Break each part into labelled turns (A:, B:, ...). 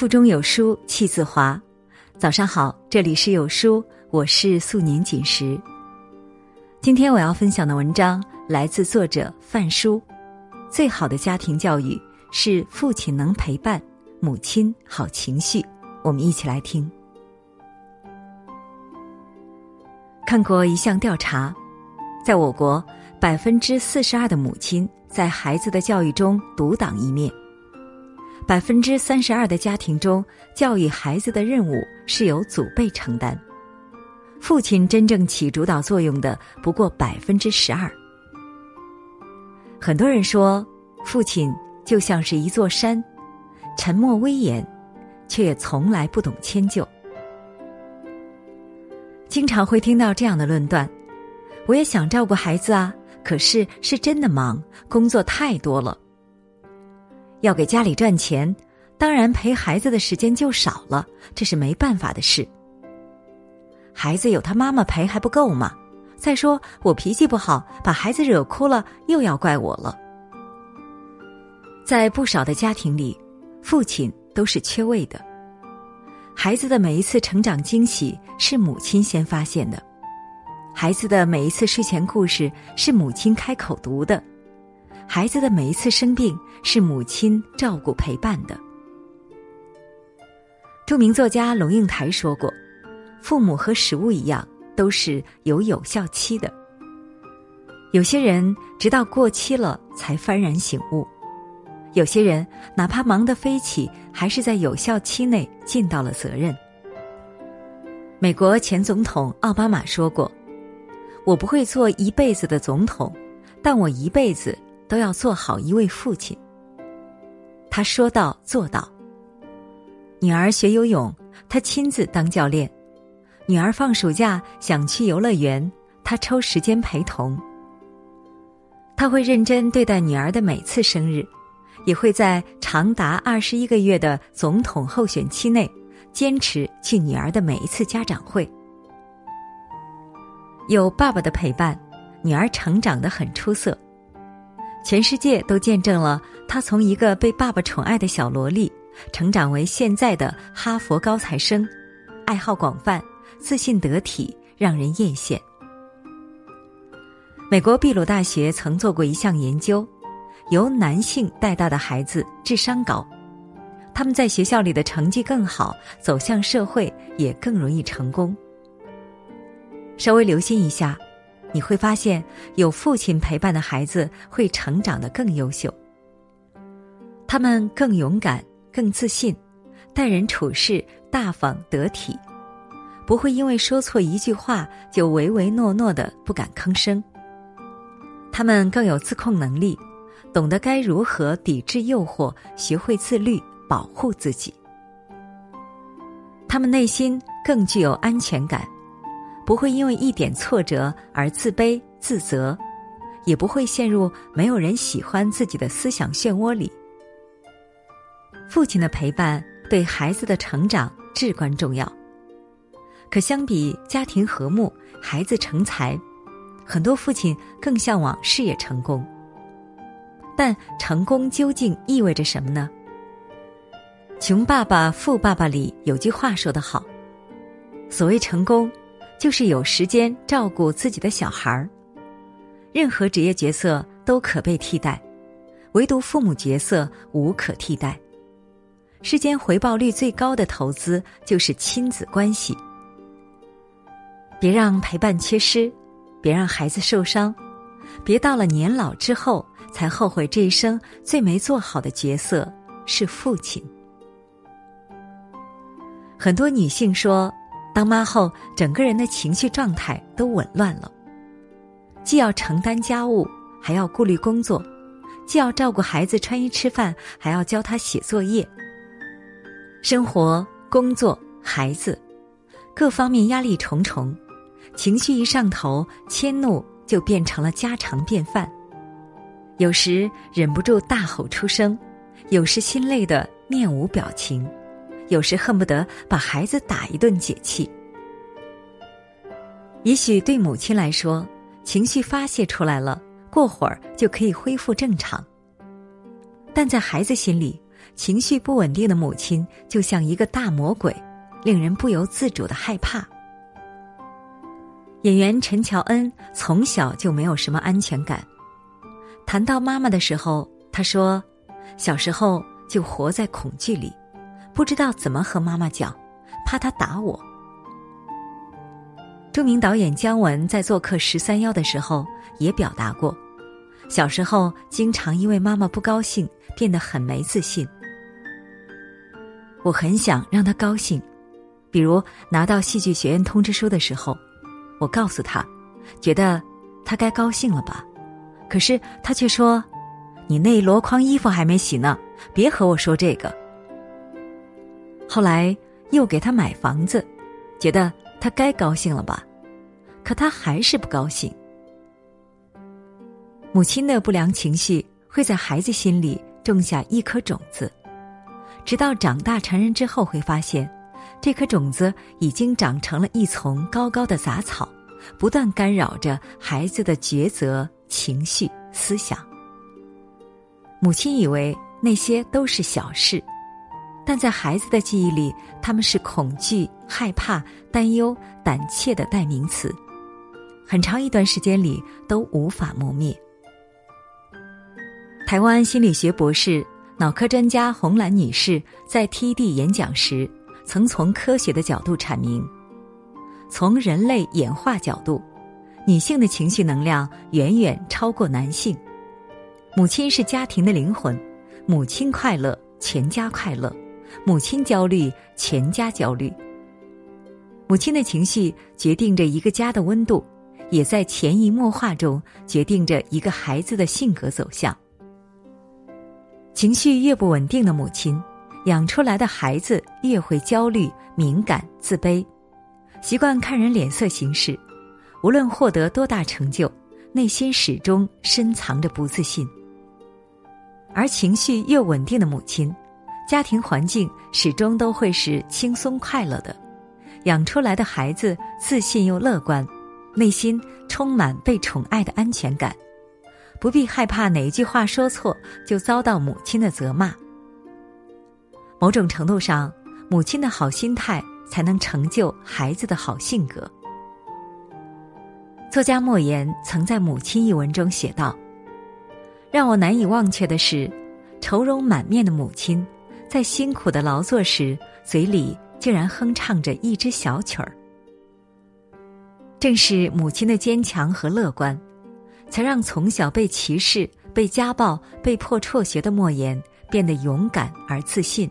A: 腹中有书气自华。早上好，这里是有书，我是素年锦时。今天我要分享的文章来自作者范书。最好的家庭教育是父亲能陪伴，母亲好情绪。我们一起来听。看过一项调查，在我国，百分之四十二的母亲在孩子的教育中独当一面。百分之三十二的家庭中，教育孩子的任务是由祖辈承担，父亲真正起主导作用的不过百分之十二。很多人说，父亲就像是一座山，沉默威严，却也从来不懂迁就。经常会听到这样的论断：我也想照顾孩子啊，可是是真的忙，工作太多了。要给家里赚钱，当然陪孩子的时间就少了，这是没办法的事。孩子有他妈妈陪还不够吗？再说我脾气不好，把孩子惹哭了，又要怪我了。在不少的家庭里，父亲都是缺位的。孩子的每一次成长惊喜是母亲先发现的，孩子的每一次睡前故事是母亲开口读的。孩子的每一次生病是母亲照顾陪伴的。著名作家龙应台说过：“父母和食物一样，都是有有效期的。有些人直到过期了才幡然醒悟，有些人哪怕忙得飞起，还是在有效期内尽到了责任。”美国前总统奥巴马说过：“我不会做一辈子的总统，但我一辈子。”都要做好一位父亲。他说到做到。女儿学游泳，他亲自当教练；女儿放暑假想去游乐园，他抽时间陪同。他会认真对待女儿的每次生日，也会在长达二十一个月的总统候选期内，坚持去女儿的每一次家长会。有爸爸的陪伴，女儿成长的很出色。全世界都见证了他从一个被爸爸宠爱的小萝莉，成长为现在的哈佛高材生，爱好广泛，自信得体，让人艳羡。美国秘鲁大学曾做过一项研究，由男性带大的孩子智商高，他们在学校里的成绩更好，走向社会也更容易成功。稍微留心一下。你会发现，有父亲陪伴的孩子会成长得更优秀。他们更勇敢、更自信，待人处事大方得体，不会因为说错一句话就唯唯诺诺的不敢吭声。他们更有自控能力，懂得该如何抵制诱惑，学会自律，保护自己。他们内心更具有安全感。不会因为一点挫折而自卑自责，也不会陷入没有人喜欢自己的思想漩涡里。父亲的陪伴对孩子的成长至关重要。可相比家庭和睦、孩子成才，很多父亲更向往事业成功。但成功究竟意味着什么呢？《穷爸爸富爸爸》里有句话说得好：“所谓成功。”就是有时间照顾自己的小孩儿。任何职业角色都可被替代，唯独父母角色无可替代。世间回报率最高的投资就是亲子关系。别让陪伴缺失，别让孩子受伤，别到了年老之后才后悔这一生最没做好的角色是父亲。很多女性说。当妈后，整个人的情绪状态都紊乱了，既要承担家务，还要顾虑工作；既要照顾孩子穿衣吃饭，还要教他写作业。生活、工作、孩子，各方面压力重重，情绪一上头，迁怒就变成了家常便饭。有时忍不住大吼出声，有时心累的面无表情。有时恨不得把孩子打一顿解气。也许对母亲来说，情绪发泄出来了，过会儿就可以恢复正常。但在孩子心里，情绪不稳定的母亲就像一个大魔鬼，令人不由自主的害怕。演员陈乔恩从小就没有什么安全感。谈到妈妈的时候，她说：“小时候就活在恐惧里，不知道怎么和妈妈讲，怕她打我。”著名导演姜文在做客《十三邀》的时候也表达过，小时候经常因为妈妈不高兴，变得很没自信。我很想让她高兴，比如拿到戏剧学院通知书的时候，我告诉她，觉得她该高兴了吧，可是她却说：“你那一箩筐衣服还没洗呢，别和我说这个。”后来又给他买房子，觉得。他该高兴了吧？可他还是不高兴。母亲的不良情绪会在孩子心里种下一颗种子，直到长大成人之后，会发现这颗种子已经长成了一丛高高的杂草，不断干扰着孩子的抉择、情绪、思想。母亲以为那些都是小事。但在孩子的记忆里，他们是恐惧、害怕、担忧、胆怯的代名词，很长一段时间里都无法磨灭。台湾心理学博士、脑科专家洪兰女士在 TED 演讲时，曾从科学的角度阐明：从人类演化角度，女性的情绪能量远远超过男性。母亲是家庭的灵魂，母亲快乐，全家快乐。母亲焦虑，全家焦虑。母亲的情绪决定着一个家的温度，也在潜移默化中决定着一个孩子的性格走向。情绪越不稳定的母亲，养出来的孩子越会焦虑、敏感、自卑，习惯看人脸色行事。无论获得多大成就，内心始终深藏着不自信。而情绪越稳定的母亲。家庭环境始终都会是轻松快乐的，养出来的孩子自信又乐观，内心充满被宠爱的安全感，不必害怕哪一句话说错就遭到母亲的责骂。某种程度上，母亲的好心态才能成就孩子的好性格。作家莫言曾在《母亲》一文中写道：“让我难以忘却的是，愁容满面的母亲。”在辛苦的劳作时，嘴里竟然哼唱着一支小曲儿。正是母亲的坚强和乐观，才让从小被歧视、被家暴、被迫辍学的莫言变得勇敢而自信。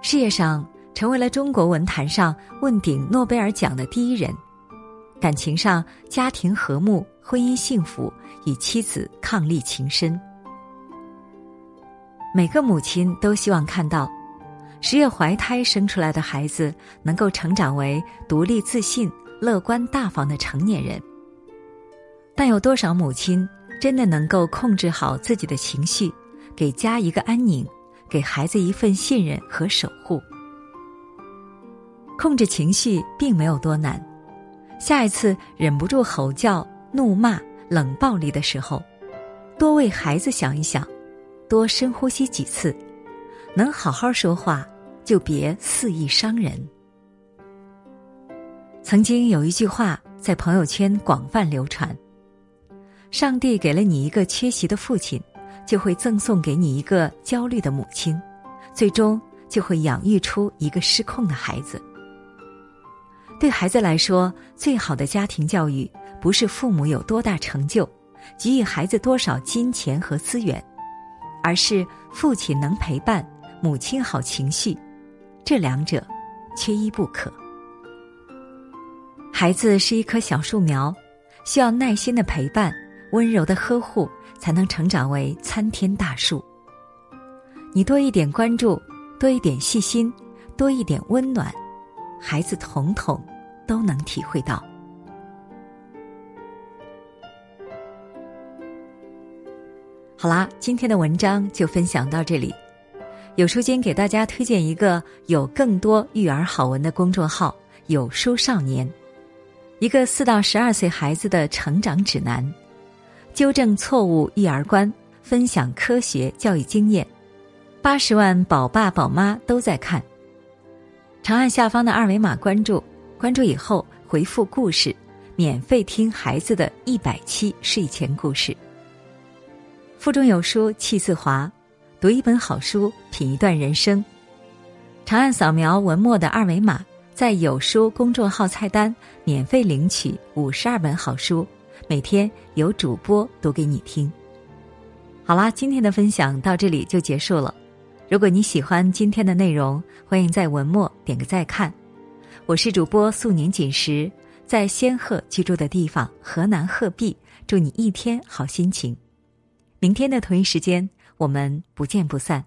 A: 事业上成为了中国文坛上问鼎诺贝尔奖的第一人，感情上家庭和睦、婚姻幸福，与妻子伉俪情深。每个母亲都希望看到，十月怀胎生出来的孩子能够成长为独立自信、乐观大方的成年人。但有多少母亲真的能够控制好自己的情绪，给家一个安宁，给孩子一份信任和守护？控制情绪并没有多难，下一次忍不住吼叫、怒骂、冷暴力的时候，多为孩子想一想。多深呼吸几次，能好好说话，就别肆意伤人。曾经有一句话在朋友圈广泛流传：“上帝给了你一个缺席的父亲，就会赠送给你一个焦虑的母亲，最终就会养育出一个失控的孩子。”对孩子来说，最好的家庭教育不是父母有多大成就，给予孩子多少金钱和资源。而是父亲能陪伴，母亲好情绪，这两者缺一不可。孩子是一棵小树苗，需要耐心的陪伴，温柔的呵护，才能成长为参天大树。你多一点关注，多一点细心，多一点温暖，孩子统统都能体会到。好啦，今天的文章就分享到这里。有书君给大家推荐一个有更多育儿好文的公众号“有书少年”，一个四到十二岁孩子的成长指南，纠正错误育儿观，分享科学教育经验，八十万宝爸宝妈都在看。长按下方的二维码关注，关注以后回复“故事”，免费听孩子的一百期睡前故事。腹中有书气自华，读一本好书，品一段人生。长按扫描文末的二维码，在有书公众号菜单免费领取五十二本好书，每天有主播读给你听。好啦，今天的分享到这里就结束了。如果你喜欢今天的内容，欢迎在文末点个再看。我是主播素年锦时，在仙鹤居住的地方河南鹤壁，祝你一天好心情。明天的同一时间，我们不见不散。